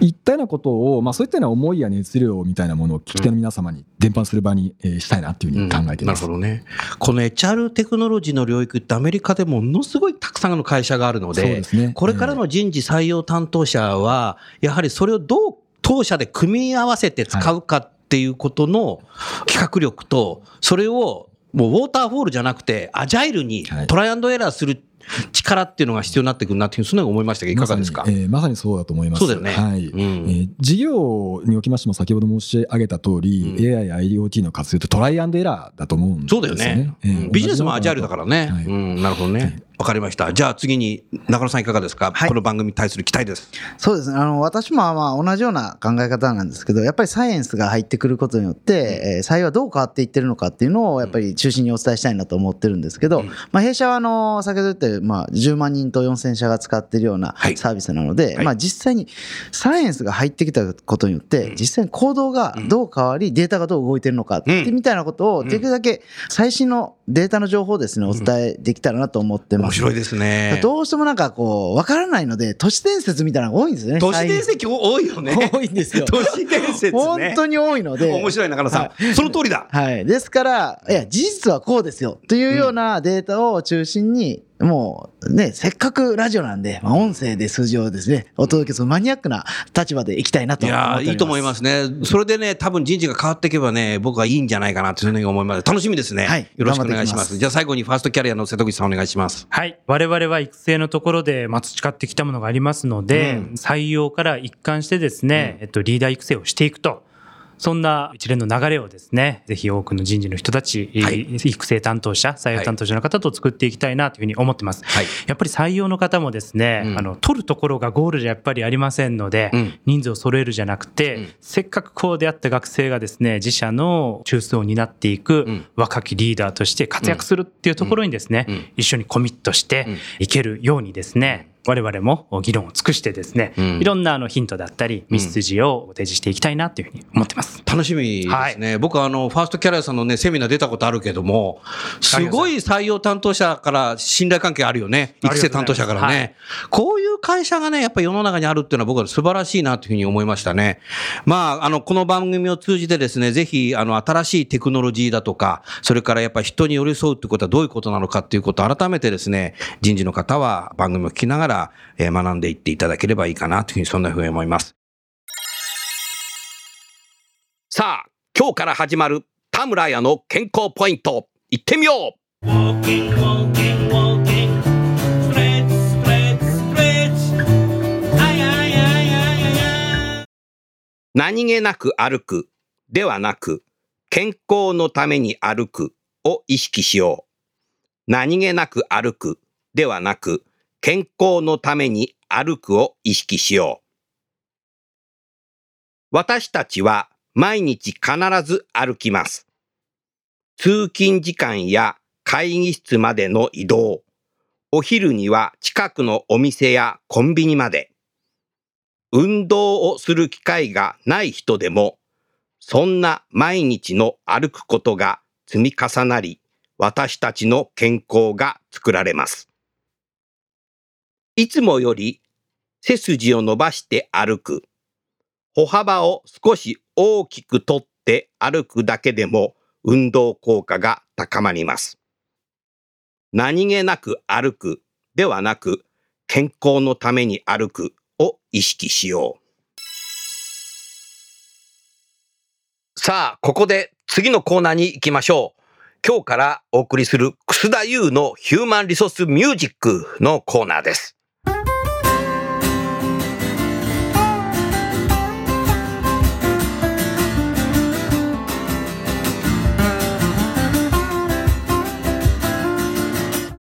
いったようなことを、まあそういったような思いや熱量みたいなものを聞き手の皆様に伝播する場にえーしたいなっていうふうに考えています。なるほどね。この HR テクノロジーの領域ってアメリカでものすごいたくさんの会社があるので、ですねこれからの人事採用担当者は、やはりそれをどう当社で組み合わせて使うかっていうことの企画力と、それをもうウォーターフォールじゃなくて、アジャイルにはいトライアンドエラーする力っていうのが必要になってくるなっていう、そんなの思いましたけど、いかがですか？まえーまさにそうだと思います。そうだよねはい。うんえー事業におきましても先ほど申し上げた通り、うん AI や IoT の活用ってトライアンドエラーだと思うんですよね。そうだよね。えーうんビジネスもアジャイルだからね。はいうん、なるほどね。わかりました。じゃあ次に、中野さんいかがですか、はい。この番組に対する期待です。そうですね。あの、私もまあ同じような考え方なんですけど、やっぱりサイエンスが入ってくることによって、えー採用はどう変わっていってるのかっていうのを、やっぱり中心にお伝えしたいなと思ってるんですけど、まあ弊社はあの、先ほど言った、まあ10万人と4000社が使っているようなはい。サービスなので、はい。まあ実際にサイエンスが入ってきたことによって、実際に行動がどう変わり、データがどう動いてるのかってみたいなことを、できるだけ最新のデータの情報をですね、お伝えできたらなと思ってます。面白いですね。どうしてもなんかこう、わからないので、都市伝説みたいなのが多いんですよね。都市伝説多いよね。多いんですよ都市伝説ね。本当に多いので。面白い中野さん。はその通りだ。はい。ですから、いや、事実はこうですよ。というようなデータを中心に、もうね、せっかくラジオなんで、まあ、音声で数字をですね、お届けするマニアックな立場でいきたいなとい思っております。やーいいと思いますね。それでね、多分人事が変わっていけばね、僕はいいんじゃないかなというふうに思います。楽しみですね。はいよろしくお願いしますます。じゃあ最後にファーストキャリアの瀬戸口さんお願いします。はい。我々は育成のところで、まあ、培ってきたものがありますので、うん採用から一貫してですね、えっと、リーダー育成をしていくと。そんな一連の流れをですね、ぜひ多くの人事の人たち、はい。育成担当者、採用担当者の方と作っていきたいなというふうに思ってます。はい。やっぱり採用の方もですね、うん。あの、取るところがゴールじゃやっぱりありませんので、うん。人数を揃えるじゃなくて、うん。せっかくこう出会った学生がですね、自社の中枢を担っていくうん。若きリーダーとして活躍するっていうところにですね、うん。一緒にコミットしてうん。いけるようにですね、我々も議論を尽くしてですね、うんいろんなあのヒントだったり、道筋を提示していきたいなというふうに思ってます。楽しみですね。僕はあの、ファーストキャリアさんのね、セミナー出たことあるけども、すごい採用担当者から信頼関係あるよね。育成担当者からありがね。こういう会社がね、やっぱり世の中にあるっていうのは僕は素晴らしいなというふうに思いましたね。まあ、あの、この番組を通じてですね、ぜひ、あの、新しいテクノロジーだとか、それからやっぱり人に寄り添うってことはどういうことなのかっていうことを改めてですね、人事の方は番組を聞きながら、えー学んでいっていただければいいかなというふうに、そんなふうに思います。さあ、今日から始まる田村屋の健康ポイント、行ってみよう Walking, walking, walking. Stretch, stretch, stretch. Ay, ay, ay, ay, ay, ay. 何気なく歩くではなく、健康のために歩くを意識しよう。何気なく歩くではなく、健康のために歩くを意識しよう。私たちは毎日必ず歩きます。通勤時間や会議室までの移動、お昼には近くのお店やコンビニまで、運動をする機会がない人でも、そんな毎日の歩くことが積み重なり、私たちの健康が作られます。いつもより背筋を伸ばして歩く。歩幅を少し大きくとって歩くだけでも運動効果が高まります。何気なく歩くではなく健康のために歩くを意識しよう。さあ、ここで次のコーナーに行きましょう。今日からお送りする楠田優のヒューマンリソースミュージックのコーナーです。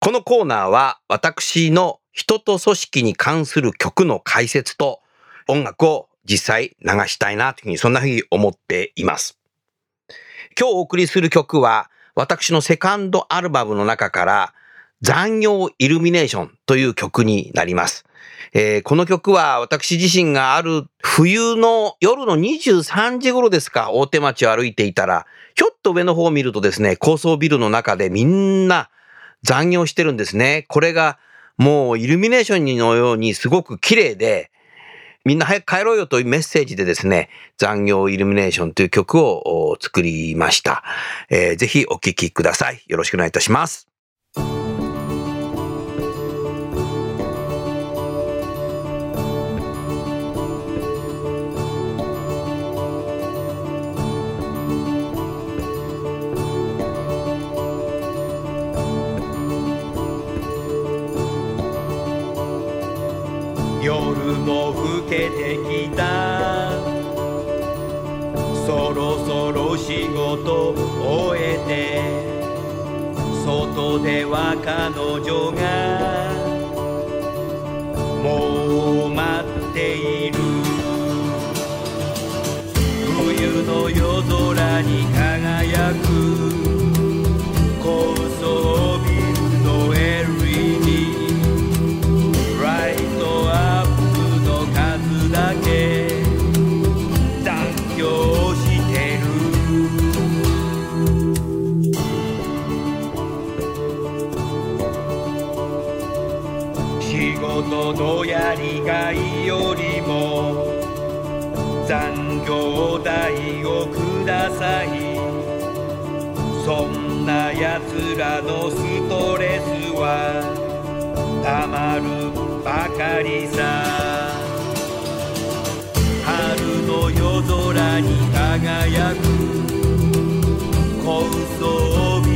このコーナーは私の人と組織に関する曲の解説と音楽を実際流したいなというふうにそんなふうに思っています。今日お送りする曲は、私のセカンドアルバムの中から、残業イルミネーションという曲になります。えーこの曲は私自身がある冬の夜の23時頃ですか、大手町を歩いていたら、ひょっと上の方を見るとですね、高層ビルの中でみんな残業してるんですね。これがもうイルミネーションのようにすごく綺麗で、みんな早く帰ろうよというメッセージでですね、残業イルミネーションという曲を作りました。えーぜひお聴きください。よろしくお願いいたします。仕事終えて外では彼女が事やりがいよりも残業代をください。そんな奴らのストレスはたまるばかりさ。春の夜空に輝く高層ビ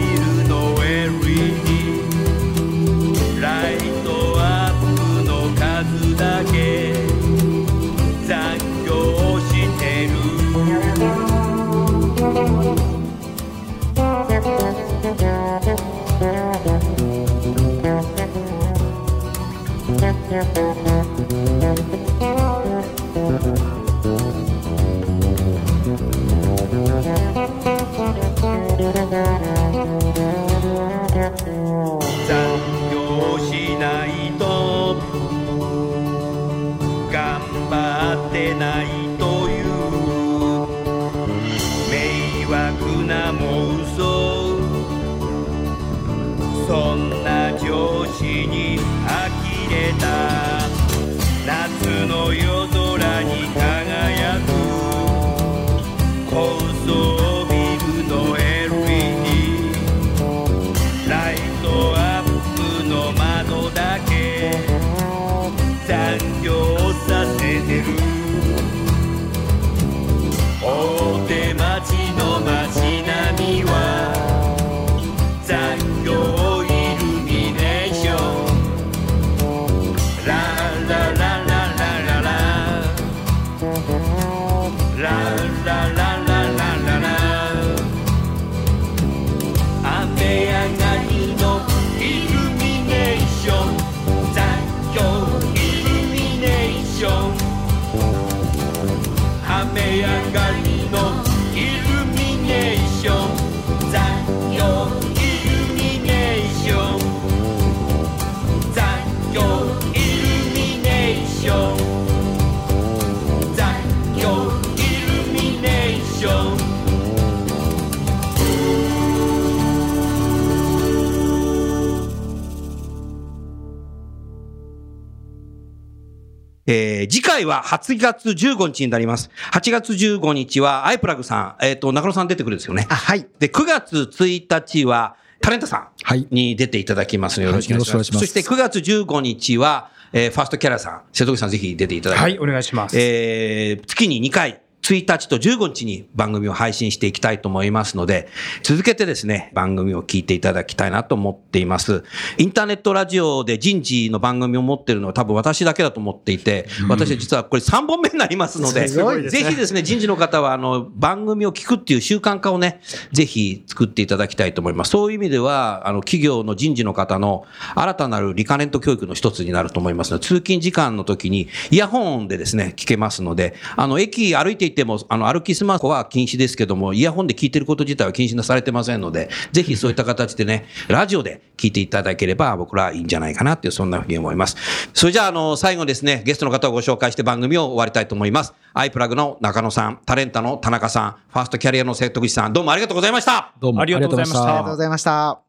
回は8月15日になります。8月15日はアイプラグさん、えっ、と、中野さん出てくるんですよね。あはいで、9月1日はタレントさはいんに出ていただきますのでよろしくお願いします。はいそして9月15日は、えーファーストキャラさん、瀬戸口さんぜひ出ていただきはい、お願いします。えー月に2回、1日と15日に番組を配信していきたいと思いますので、続けてですね、番組を聞いていただきたいなと思っています。インターネットラジオで人事の番組を持ってるのは多分私だけだと思っていて、私は実はこれ3本目になりますので、ぜひですね、人事の方はあの番組を聞くっていう習慣化をね、ぜひ作っていただきたいと思います。そういう意味では、あの企業の人事の方の新たなるリカレント教育の一つになると思いますので、通勤時間の時にイヤホンでですね、聞けますので、あの駅歩いていいても、あの、歩きスマホは禁止ですけども、イヤホンで聞いてること自体は禁止なされてませんので、ぜひそういった形でね、ラジオで聞いていただければ、僕らはいいんじゃないかなっていう、そんなふうに思います。それじゃあ、あの、最後ですね、ゲストの方をご紹介して番組を終わりたいと思います。アイプラグの中野さん、タレンタの田中さん、ファーストキャリアの瀬戸口さん、どうもありがとうございました。どうもありがとうございましたありがとうございました。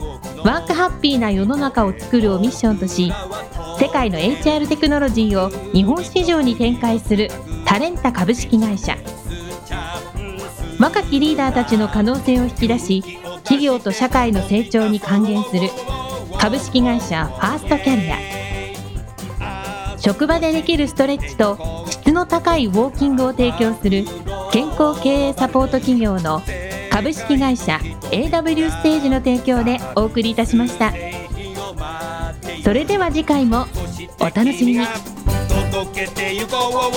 ワークハッピーな世の中を作るをミッションとし世界の HR テクノロジーを日本市場に展開するタレンタ株式会社。若きリーダーたちの可能性を引き出し企業と社会の成長に還元する株式会社ファーストキャリア。職場でできるストレッチと質の高いウォーキングを提供する健康経営サポート企業の株式会社 AW ステージの提供でお送りいたしました。それでは次回もお楽しみに。届けてゆこう。